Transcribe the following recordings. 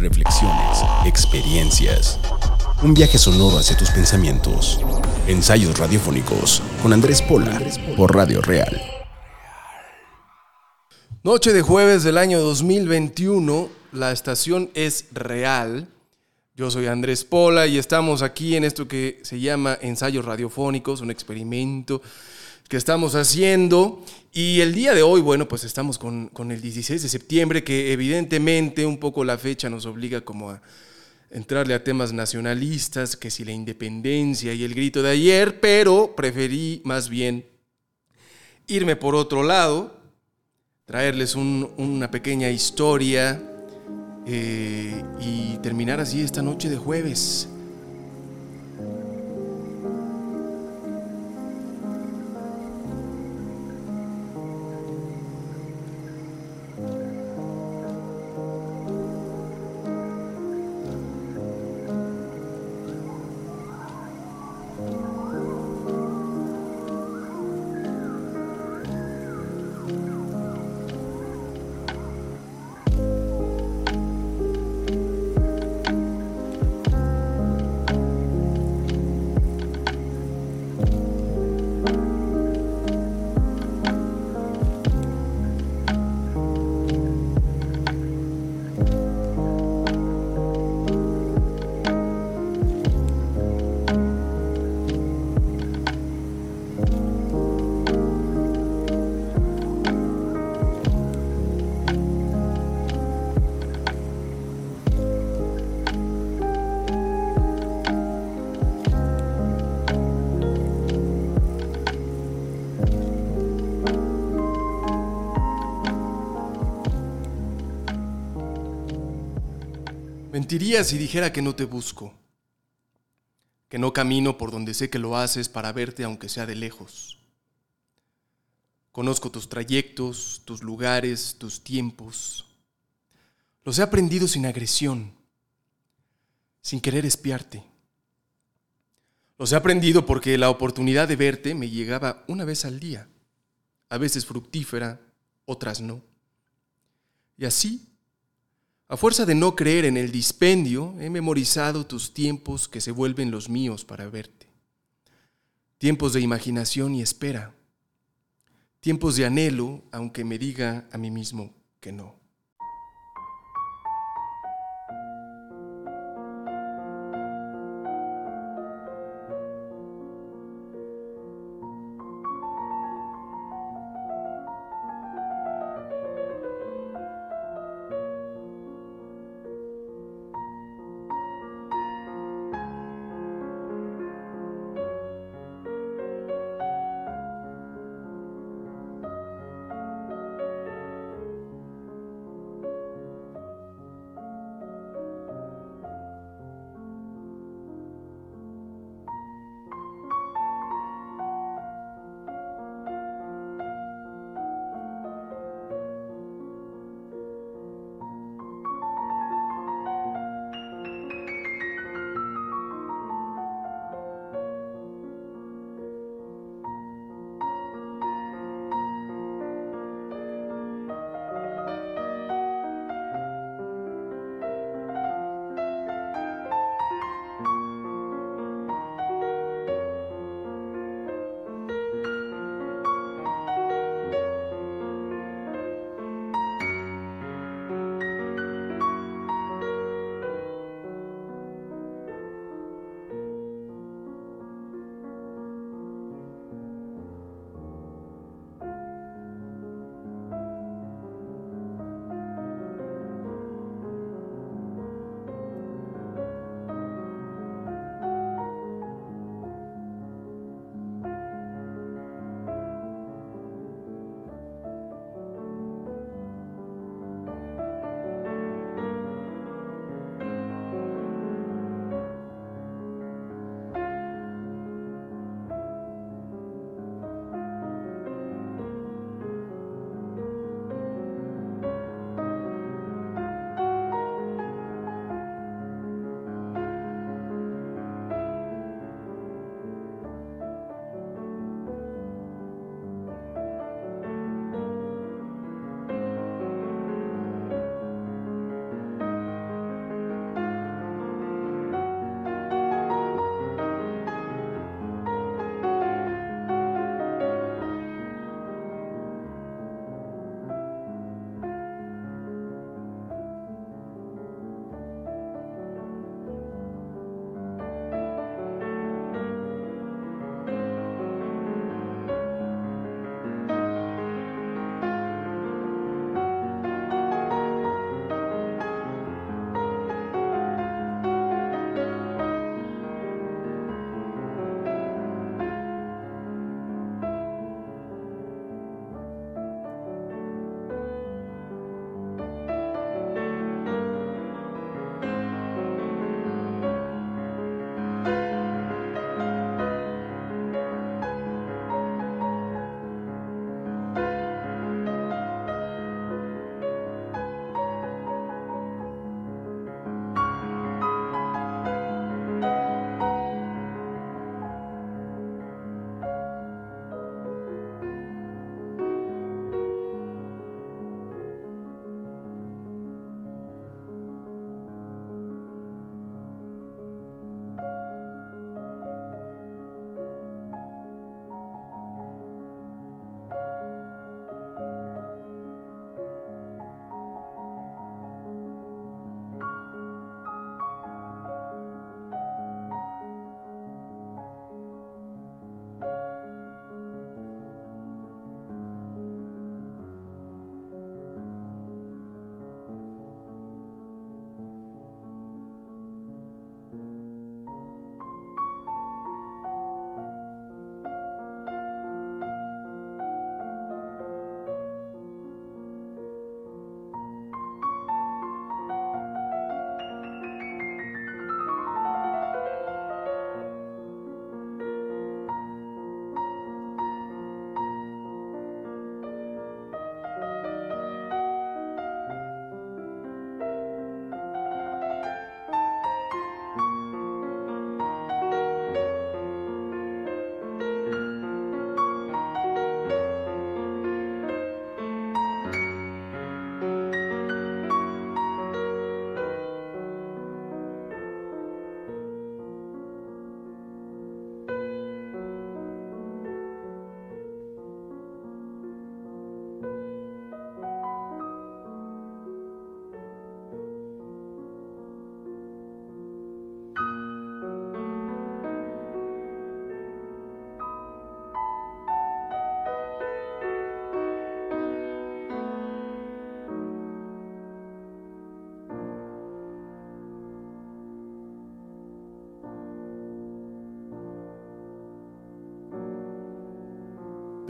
Reflexiones, experiencias. Un viaje sonoro hacia tus pensamientos. Ensayos radiofónicos con Andrés Pola por Radio Real. Noche de jueves del año 2021, la estación es real. Yo soy Andrés Pola y estamos aquí en esto que se llama ensayos radiofónicos, un experimento que estamos haciendo. Y el día de hoy, bueno, pues estamos con, con el 16 de septiembre, que evidentemente un poco la fecha nos obliga como a entrarle a temas nacionalistas, que si la independencia y el grito de ayer, pero preferí más bien irme por otro lado, traerles un- una pequeña historia eh, y terminar así esta noche de jueves. Mentiría si dijera que no te busco, que no camino por donde sé que lo haces para verte aunque sea de lejos. Conozco tus trayectos, tus lugares, tus tiempos. Los he aprendido sin agresión, sin querer espiarte. Los he aprendido porque la oportunidad de verte me llegaba una vez al día, a veces fructífera, otras no. Y así a fuerza de no creer en el dispendio, he memorizado tus tiempos que se vuelven los míos para verte. Tiempos de imaginación y espera. Tiempos de anhelo, aunque me diga a mí mismo que no.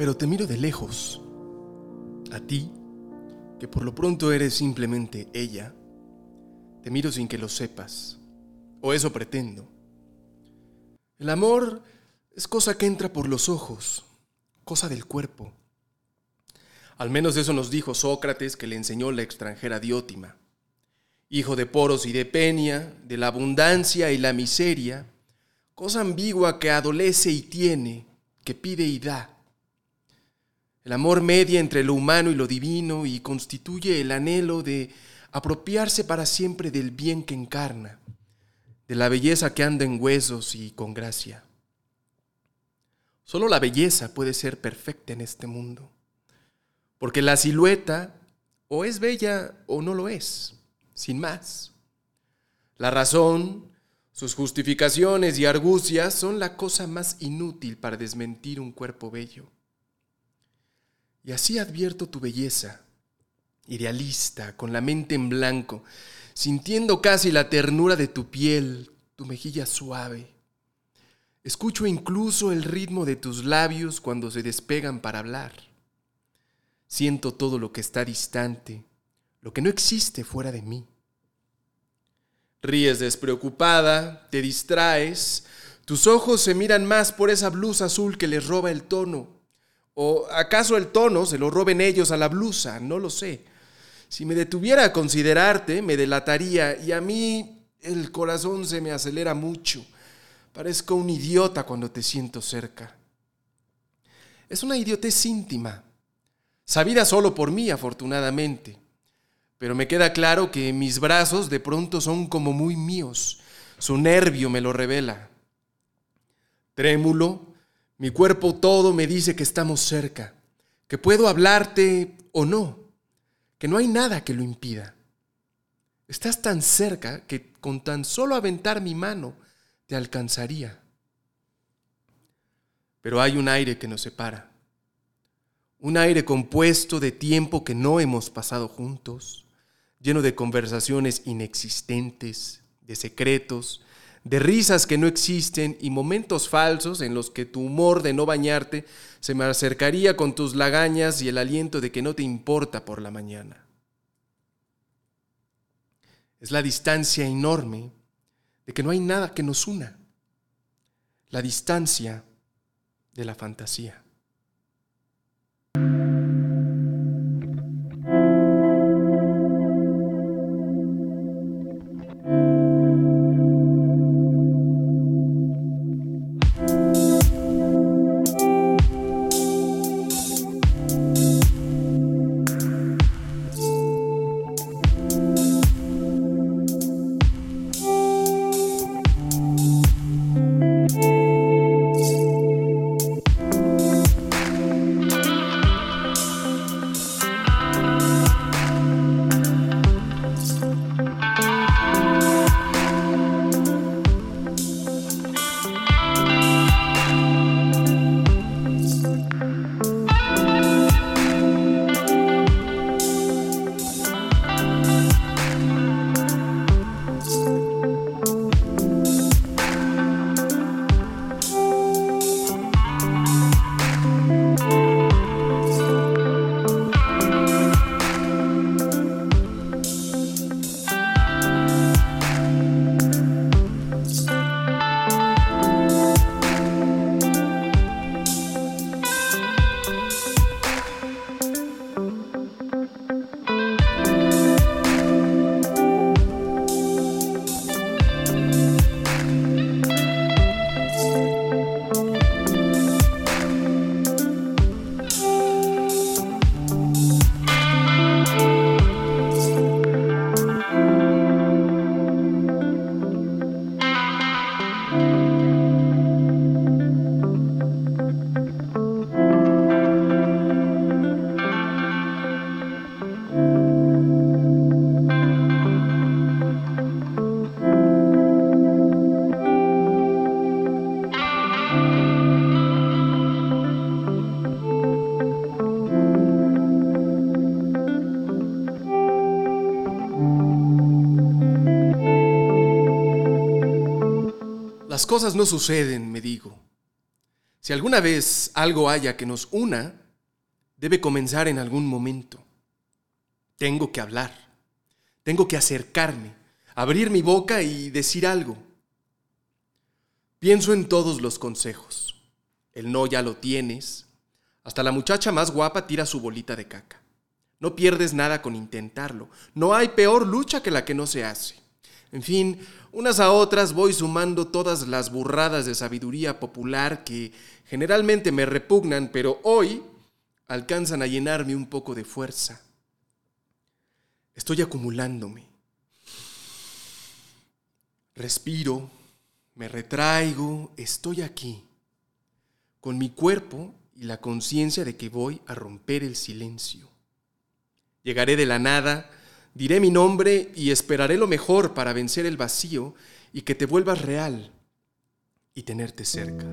Pero te miro de lejos. A ti, que por lo pronto eres simplemente ella. Te miro sin que lo sepas. O eso pretendo. El amor es cosa que entra por los ojos, cosa del cuerpo. Al menos eso nos dijo Sócrates que le enseñó la extranjera Diótima. Hijo de Poros y de Peña, de la abundancia y la miseria, cosa ambigua que adolece y tiene, que pide y da. El amor media entre lo humano y lo divino y constituye el anhelo de apropiarse para siempre del bien que encarna, de la belleza que anda en huesos y con gracia. Solo la belleza puede ser perfecta en este mundo, porque la silueta o es bella o no lo es, sin más. La razón, sus justificaciones y argucias son la cosa más inútil para desmentir un cuerpo bello. Y así advierto tu belleza, idealista, con la mente en blanco, sintiendo casi la ternura de tu piel, tu mejilla suave. Escucho incluso el ritmo de tus labios cuando se despegan para hablar. Siento todo lo que está distante, lo que no existe fuera de mí. Ríes despreocupada, te distraes, tus ojos se miran más por esa blusa azul que les roba el tono ¿O acaso el tono se lo roben ellos a la blusa? No lo sé. Si me detuviera a considerarte, me delataría y a mí el corazón se me acelera mucho. Parezco un idiota cuando te siento cerca. Es una idiotez íntima, sabida solo por mí, afortunadamente. Pero me queda claro que mis brazos de pronto son como muy míos. Su nervio me lo revela. Trémulo, mi cuerpo todo me dice que estamos cerca, que puedo hablarte o no, que no hay nada que lo impida. Estás tan cerca que con tan solo aventar mi mano te alcanzaría. Pero hay un aire que nos separa, un aire compuesto de tiempo que no hemos pasado juntos, lleno de conversaciones inexistentes, de secretos, de risas que no existen y momentos falsos en los que tu humor de no bañarte se me acercaría con tus lagañas y el aliento de que no te importa por la mañana. Es la distancia enorme de que no hay nada que nos una. La distancia de la fantasía. Cosas no suceden, me digo. Si alguna vez algo haya que nos una, debe comenzar en algún momento. Tengo que hablar, tengo que acercarme, abrir mi boca y decir algo. Pienso en todos los consejos. El no ya lo tienes. Hasta la muchacha más guapa tira su bolita de caca. No pierdes nada con intentarlo. No hay peor lucha que la que no se hace. En fin, unas a otras voy sumando todas las burradas de sabiduría popular que generalmente me repugnan, pero hoy alcanzan a llenarme un poco de fuerza. Estoy acumulándome. Respiro, me retraigo, estoy aquí, con mi cuerpo y la conciencia de que voy a romper el silencio. Llegaré de la nada, diré mi nombre y esperaré lo mejor para vencer el vacío y que te vuelvas real y tenerte cerca.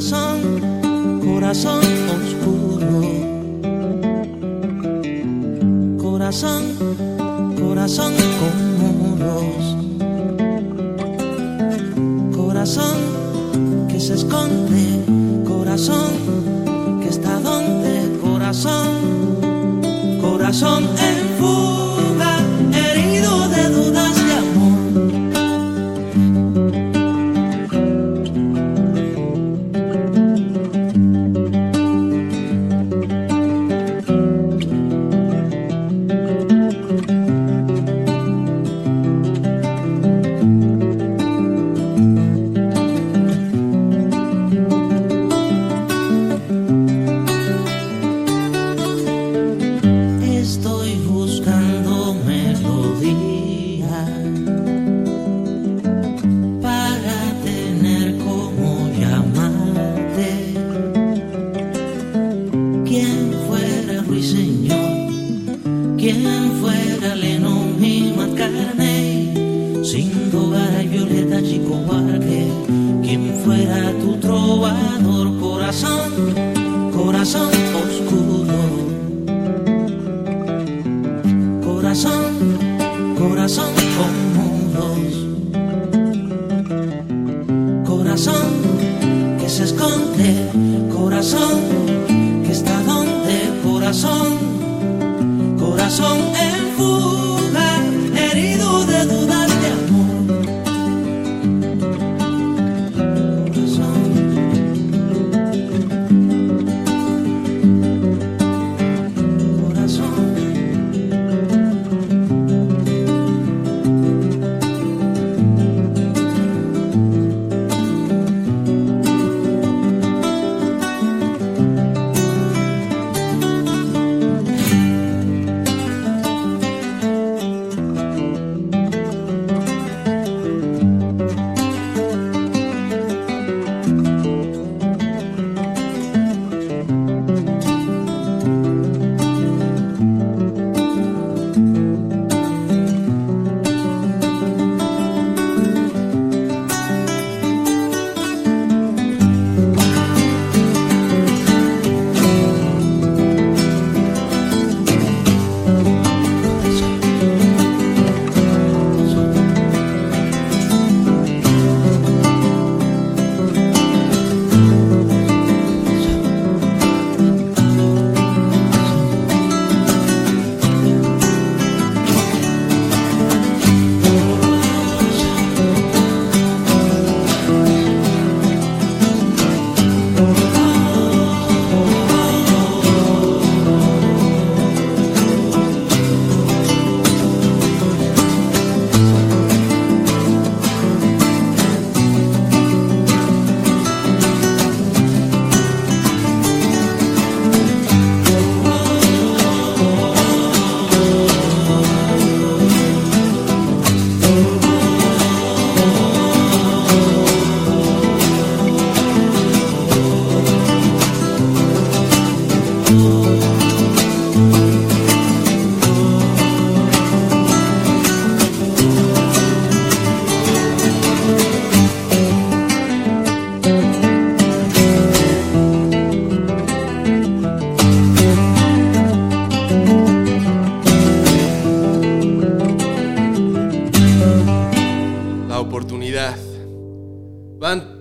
Corazón, corazón oscuro. corazón, corazón con muros, corazón que se esconde, corazón que está donde, corazón, corazón en fuga,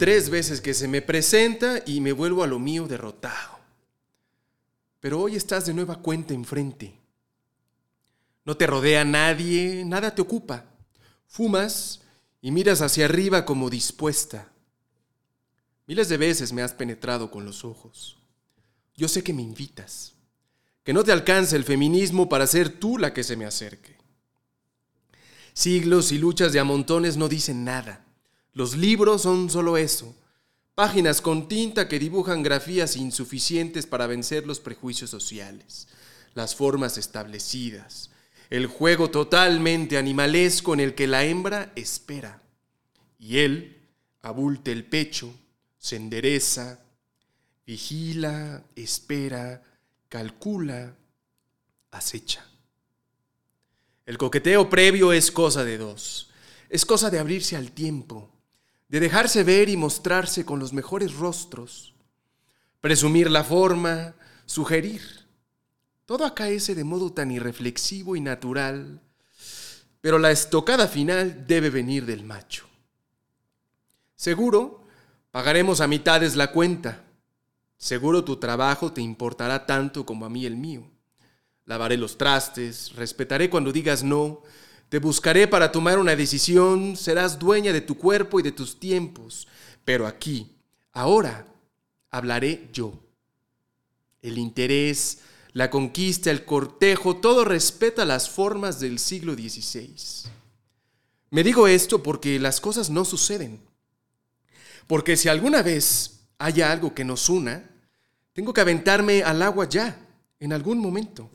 tres veces que se me presenta y me vuelvo a lo mío derrotado. Pero hoy estás de nueva cuenta enfrente. No te rodea nadie, nada te ocupa. Fumas y miras hacia arriba como dispuesta. Miles de veces me has penetrado con los ojos. Yo sé que me invitas, que no te alcanza el feminismo para ser tú la que se me acerque. Siglos y luchas de amontones no dicen nada. Los libros son solo eso, páginas con tinta que dibujan grafías insuficientes para vencer los prejuicios sociales, las formas establecidas, el juego totalmente animalesco en el que la hembra espera. Y él abulte el pecho, se endereza, vigila, espera, calcula, acecha. El coqueteo previo es cosa de dos, es cosa de abrirse al tiempo, de dejarse ver y mostrarse con los mejores rostros, presumir la forma, sugerir. Todo acaece de modo tan irreflexivo y natural, pero la estocada final debe venir del macho. Seguro, pagaremos a mitades la cuenta. Seguro tu trabajo te importará tanto como a mí el mío. Lavaré los trastes, respetaré cuando digas no, te buscaré para tomar una decisión, serás dueña de tu cuerpo y de tus tiempos. Pero aquí, ahora, hablaré yo. El interés, la conquista, el cortejo, todo respeta las formas del siglo XVI. Me digo esto porque las cosas no suceden. Porque si alguna vez haya algo que nos una, tengo que aventarme al agua ya, en algún momento.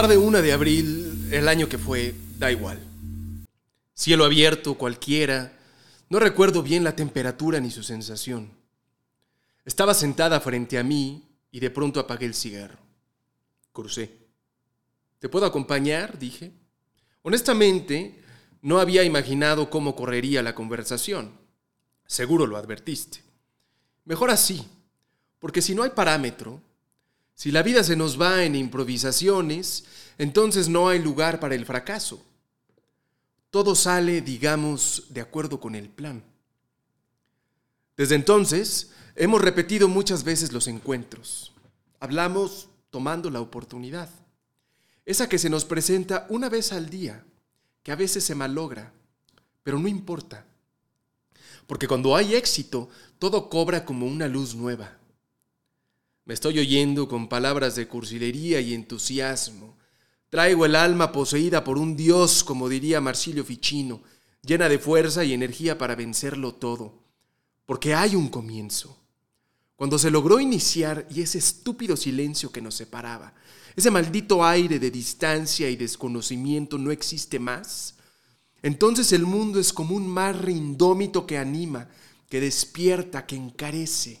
Tarde una de abril, el año que fue, da igual. Cielo abierto, cualquiera. No recuerdo bien la temperatura ni su sensación. Estaba sentada frente a mí y de pronto apagué el cigarro. Crucé. ¿Te puedo acompañar? dije. Honestamente, no había imaginado cómo correría la conversación. Seguro lo advertiste. Mejor así, porque si no hay parámetro, si la vida se nos va en improvisaciones, entonces no hay lugar para el fracaso. Todo sale, digamos, de acuerdo con el plan. Desde entonces, hemos repetido muchas veces los encuentros. Hablamos tomando la oportunidad. Esa que se nos presenta una vez al día, que a veces se malogra, pero no importa. Porque cuando hay éxito, todo cobra como una luz nueva. Me estoy oyendo con palabras de cursilería y entusiasmo. Traigo el alma poseída por un dios, como diría Marsilio Ficino, llena de fuerza y energía para vencerlo todo. Porque hay un comienzo. Cuando se logró iniciar y ese estúpido silencio que nos separaba, ese maldito aire de distancia y desconocimiento no existe más, entonces el mundo es como un mar indómito que anima, que despierta, que encarece.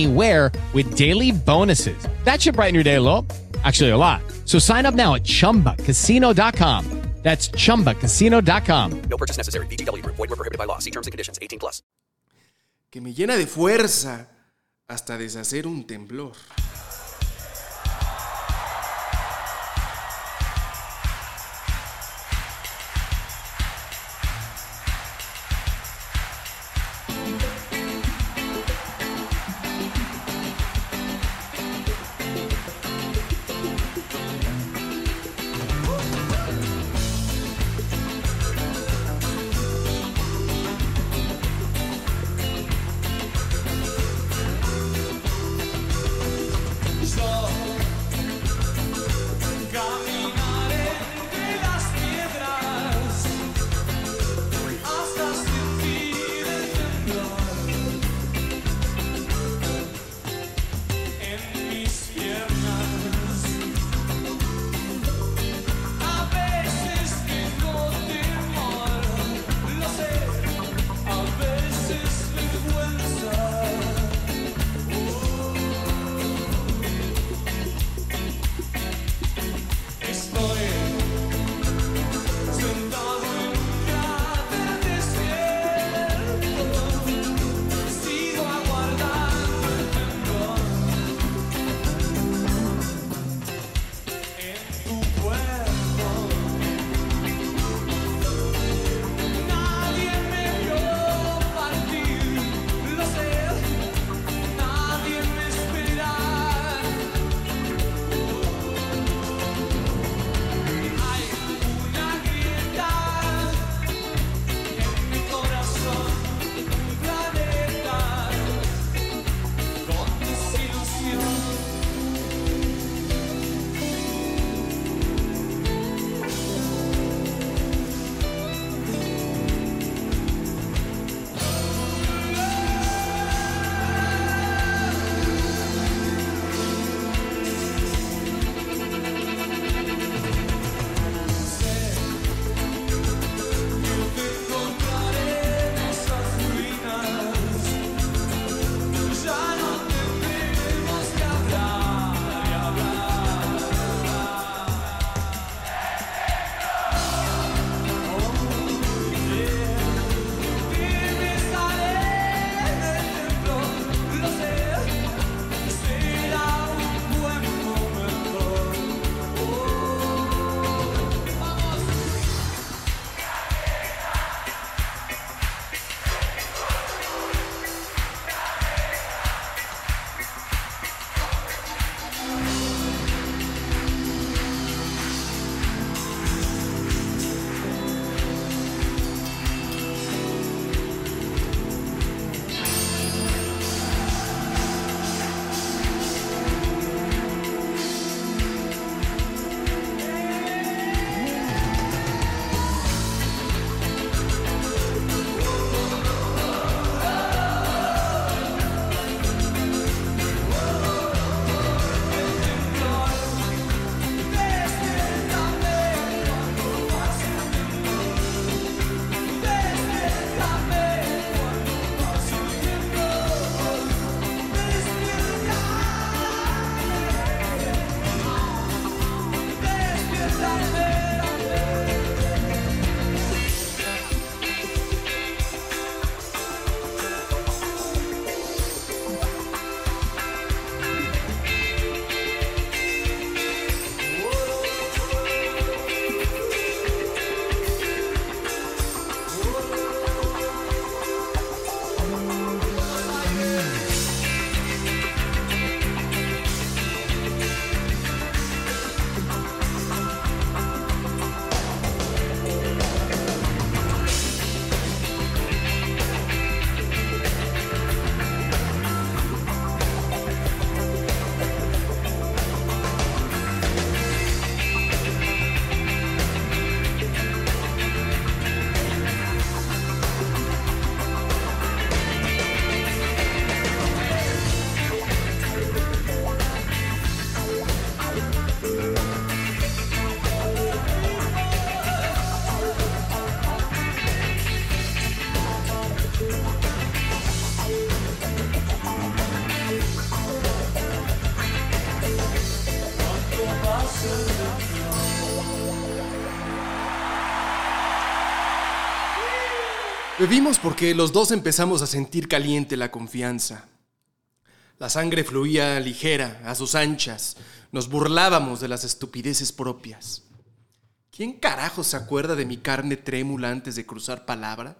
anywhere with daily bonuses. That should brighten your day a little. Actually, a lot. So sign up now at chumbacasino.com. That's chumbacasino.com. No purchase necessary. VGW Group. Void were prohibited by law. See terms and conditions. 18 plus. que me llena de fuerza hasta deshacer un temblor. Bebimos porque los dos empezamos a sentir caliente la confianza. La sangre fluía ligera, a sus anchas. Nos burlábamos de las estupideces propias. ¿Quién carajo se acuerda de mi carne trémula antes de cruzar palabra?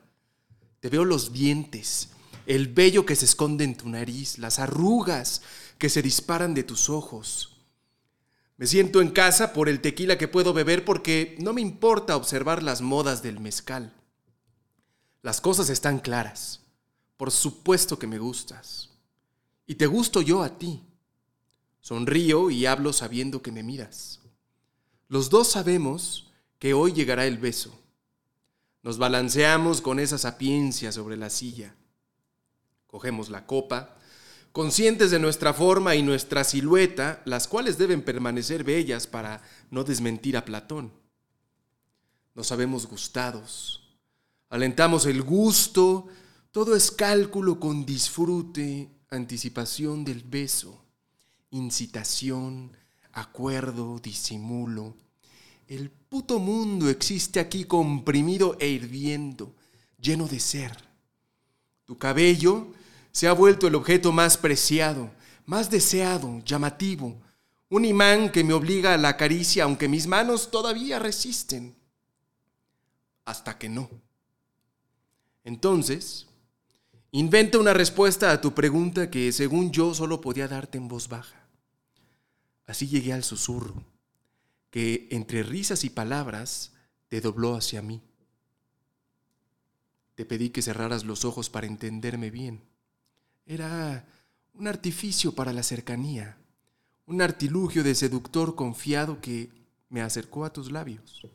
Te veo los dientes, el vello que se esconde en tu nariz, las arrugas que se disparan de tus ojos. Me siento en casa por el tequila que puedo beber porque no me importa observar las modas del mezcal. Las cosas están claras. Por supuesto que me gustas. Y te gusto yo a ti. Sonrío y hablo sabiendo que me miras. Los dos sabemos que hoy llegará el beso. Nos balanceamos con esa sapiencia sobre la silla. Cogemos la copa, conscientes de nuestra forma y nuestra silueta, las cuales deben permanecer bellas para no desmentir a Platón. Nos sabemos gustados, Alentamos el gusto, todo es cálculo con disfrute, anticipación del beso, incitación, acuerdo, disimulo. El puto mundo existe aquí comprimido e hirviendo, lleno de ser. Tu cabello se ha vuelto el objeto más preciado, más deseado, llamativo, un imán que me obliga a la caricia aunque mis manos todavía resisten. Hasta que no. Entonces, inventa una respuesta a tu pregunta que según yo solo podía darte en voz baja. Así llegué al susurro, que entre risas y palabras te dobló hacia mí. Te pedí que cerraras los ojos para entenderme bien. Era un artificio para la cercanía, un artilugio de seductor confiado que me acercó a tus labios.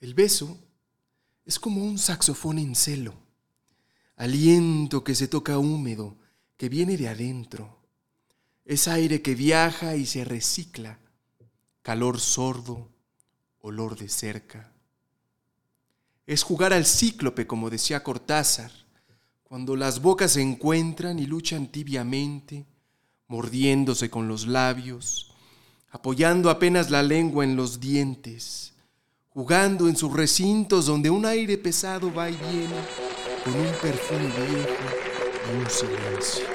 El beso es como un saxofón en celo, aliento que se toca húmedo, que viene de adentro. Es aire que viaja y se recicla, calor sordo, olor de cerca. Es jugar al cíclope, como decía Cortázar, cuando las bocas se encuentran y luchan tibiamente, mordiéndose con los labios, apoyando apenas la lengua en los dientes jugando en sus recintos donde un aire pesado va y viene, con un perfume viejo y un silencio.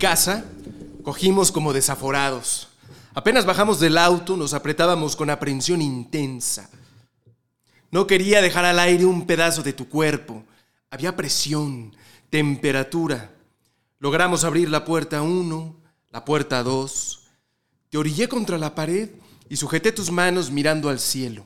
casa, cogimos como desaforados. Apenas bajamos del auto, nos apretábamos con aprensión intensa. No quería dejar al aire un pedazo de tu cuerpo. Había presión, temperatura. Logramos abrir la puerta uno, la puerta dos. Te orillé contra la pared y sujeté tus manos mirando al cielo.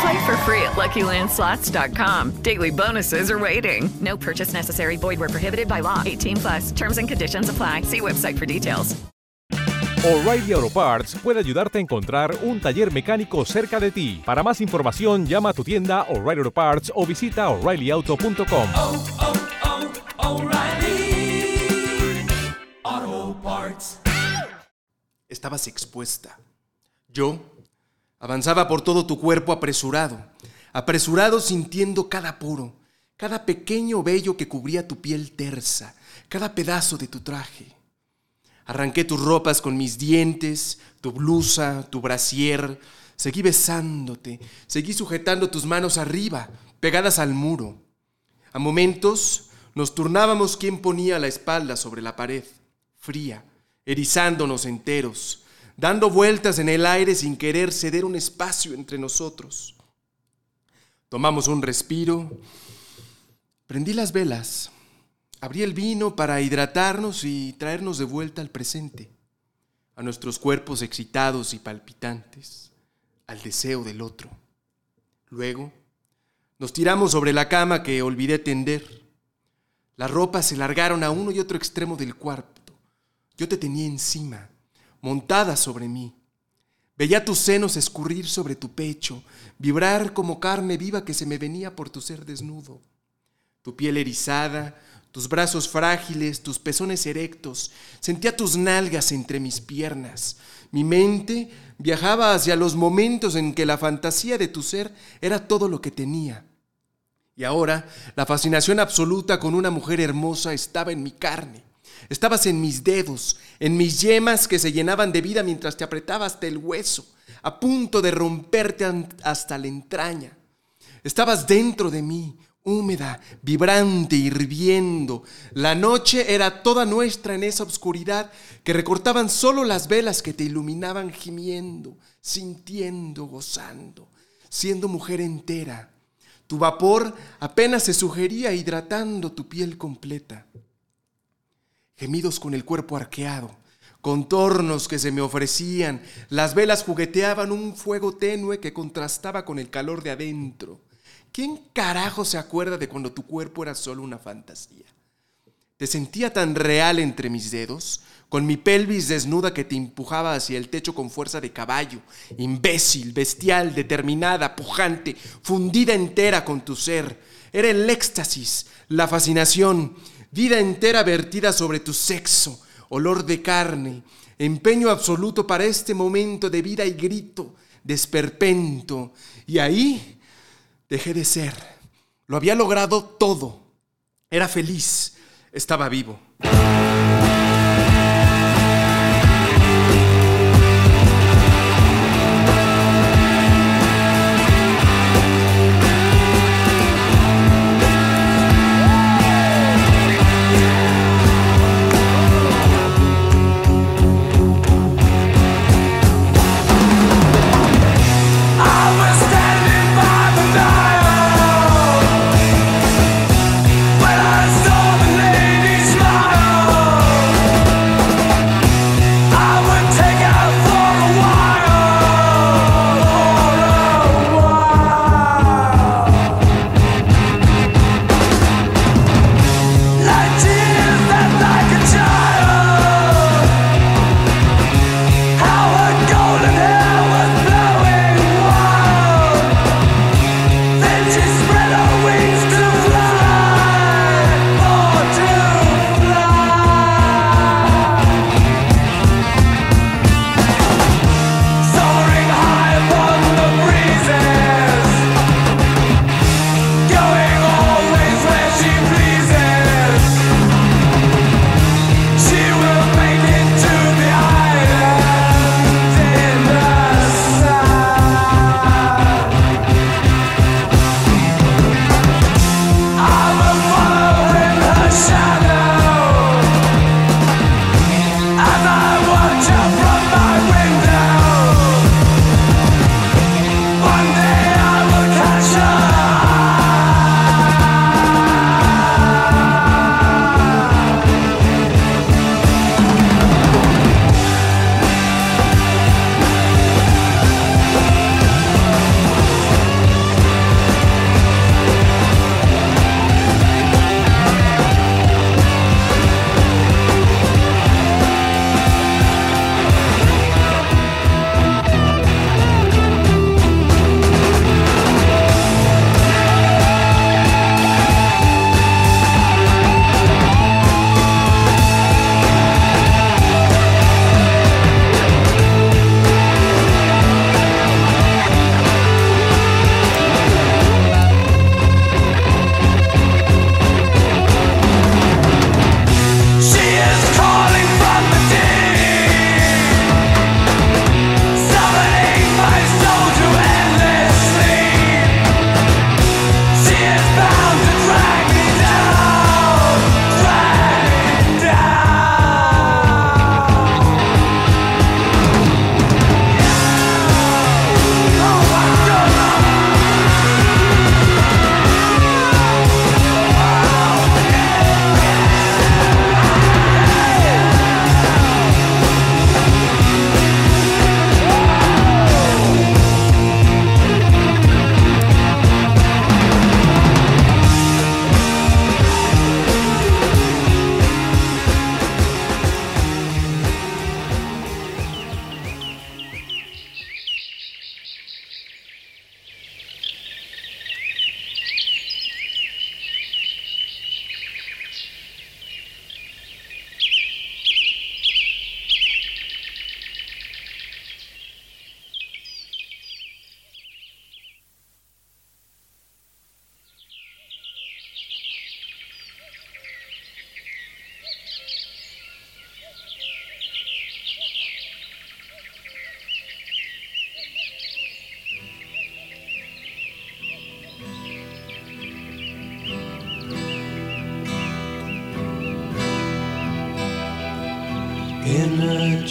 Play for free at LuckyLandSlots.com. Daily bonuses are waiting. No purchase necessary. Void where prohibited by law. 18 plus. Terms and conditions apply. See website for details. O'Reilly Auto Parts puede ayudarte a encontrar un taller mecánico cerca de ti. Para más información, llama a tu tienda O'Reilly Auto Parts o visita oreillyauto.com. Estabas expuesta. Yo avanzaba por todo tu cuerpo apresurado, apresurado sintiendo cada poro, cada pequeño vello que cubría tu piel tersa, cada pedazo de tu traje. Arranqué tus ropas con mis dientes, tu blusa, tu brasier, seguí besándote, seguí sujetando tus manos arriba, pegadas al muro. A momentos nos turnábamos quien ponía la espalda sobre la pared, fría, erizándonos enteros, dando vueltas en el aire sin querer ceder un espacio entre nosotros. Tomamos un respiro, prendí las velas, abrí el vino para hidratarnos y traernos de vuelta al presente, a nuestros cuerpos excitados y palpitantes, al deseo del otro. Luego, nos tiramos sobre la cama que olvidé tender. Las ropas se largaron a uno y otro extremo del cuarto. Yo te tenía encima, montada sobre mí. Veía tus senos escurrir sobre tu pecho, vibrar como carne viva que se me venía por tu ser desnudo. Tu piel erizada, tus brazos frágiles, tus pezones erectos, sentía tus nalgas entre mis piernas. Mi mente viajaba hacia los momentos en que la fantasía de tu ser era todo lo que tenía. Y ahora la fascinación absoluta con una mujer hermosa estaba en mi carne. Estabas en mis dedos, en mis yemas que se llenaban de vida mientras te apretaba hasta el hueso, a punto de romperte hasta la entraña. Estabas dentro de mí, húmeda, vibrante, hirviendo. La noche era toda nuestra en esa oscuridad que recortaban solo las velas que te iluminaban gimiendo, sintiendo, gozando, siendo mujer entera. Tu vapor apenas se sugería hidratando tu piel completa gemidos con el cuerpo arqueado, contornos que se me ofrecían, las velas jugueteaban un fuego tenue que contrastaba con el calor de adentro. ¿Quién carajo se acuerda de cuando tu cuerpo era solo una fantasía? Te sentía tan real entre mis dedos, con mi pelvis desnuda que te empujaba hacia el techo con fuerza de caballo, imbécil, bestial, determinada, pujante, fundida entera con tu ser. Era el éxtasis, la fascinación, vida entera vertida sobre tu sexo, olor de carne, empeño absoluto para este momento de vida y grito, desperpento. Y ahí dejé de ser. Lo había logrado todo. Era feliz. Estaba vivo.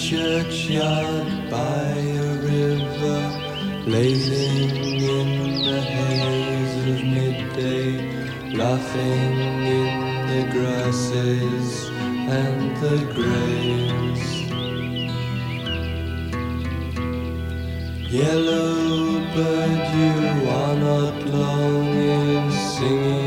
Churchyard by a river, blazing in the haze of midday, laughing in the grasses and the graves. Yellow bird, you are not long in singing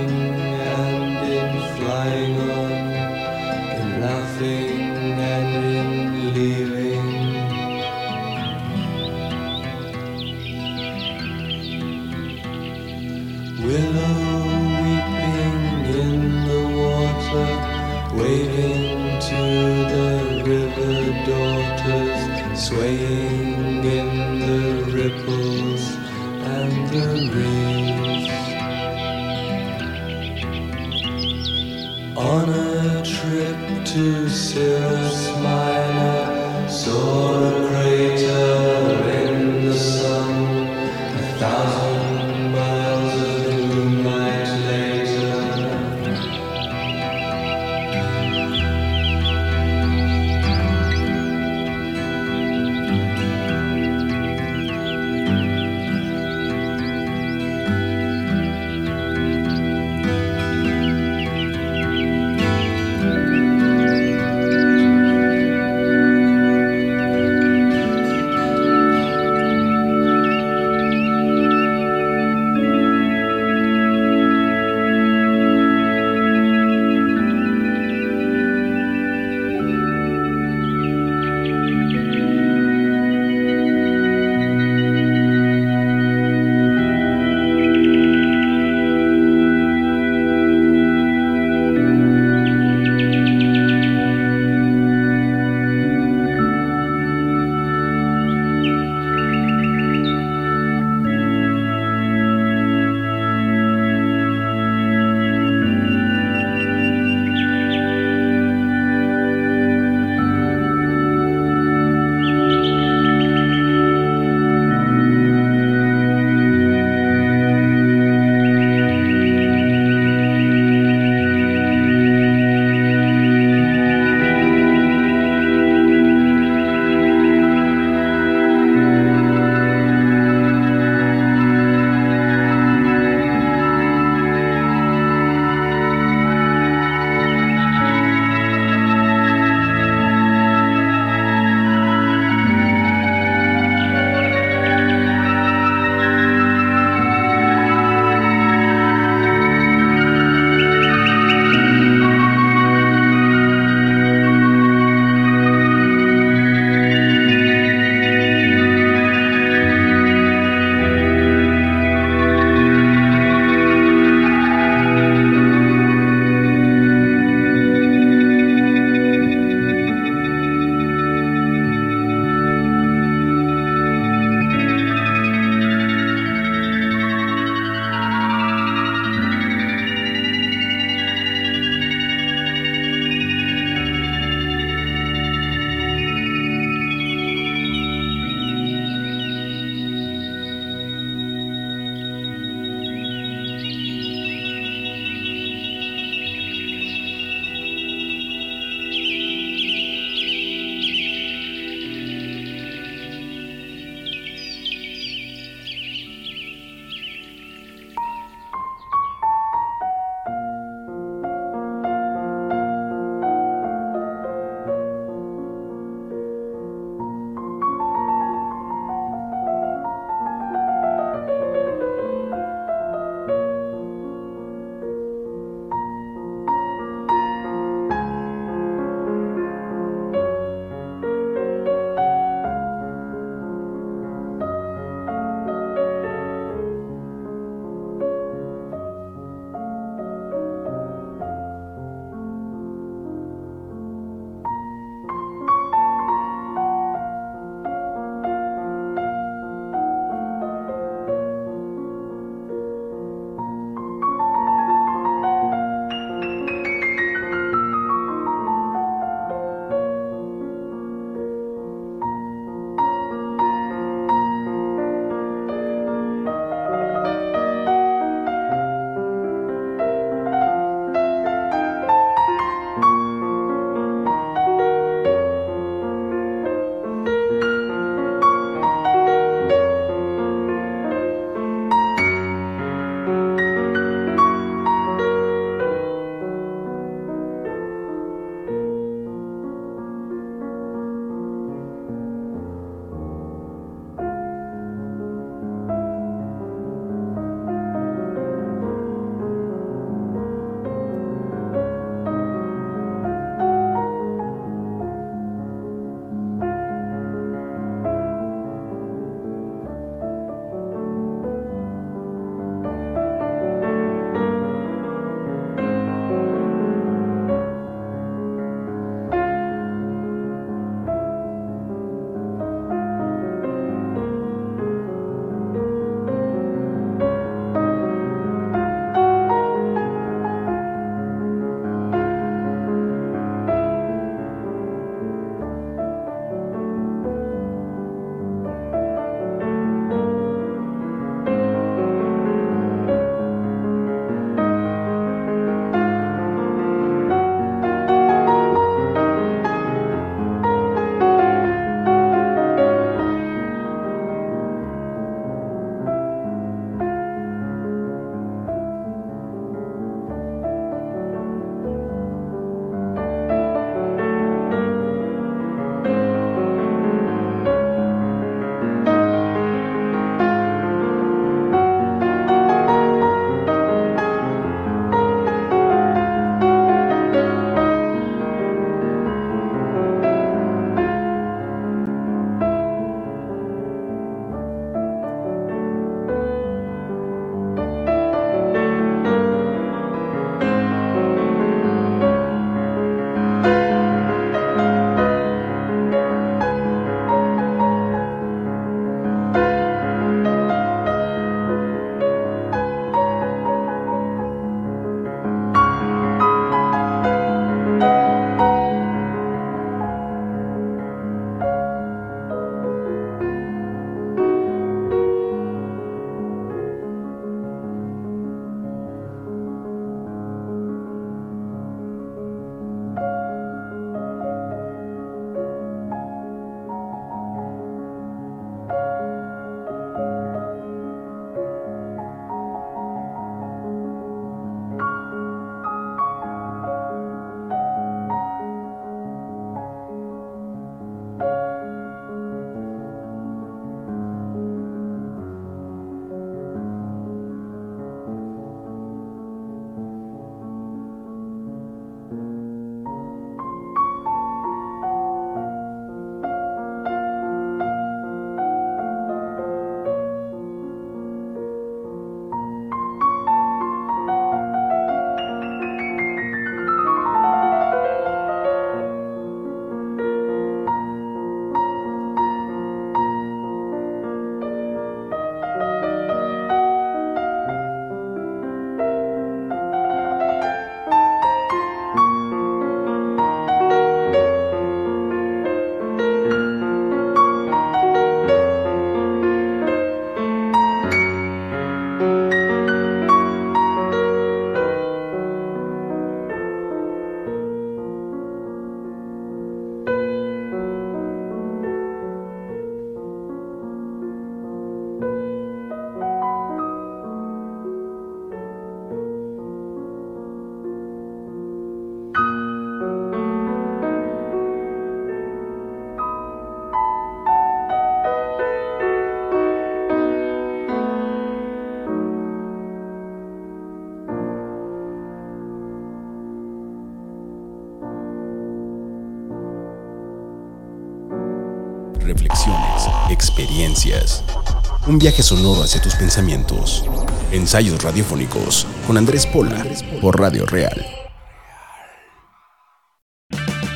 Un viaje sonoro hacia tus pensamientos. Ensayos radiofónicos con Andrés Pola por Radio Real.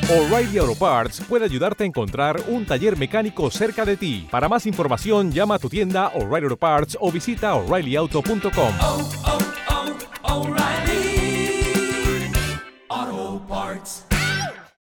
O'Reilly Auto Parts puede ayudarte a encontrar un taller mecánico cerca de ti. Para más información, llama a tu tienda O'Reilly Auto Parts o visita oreillyauto.com.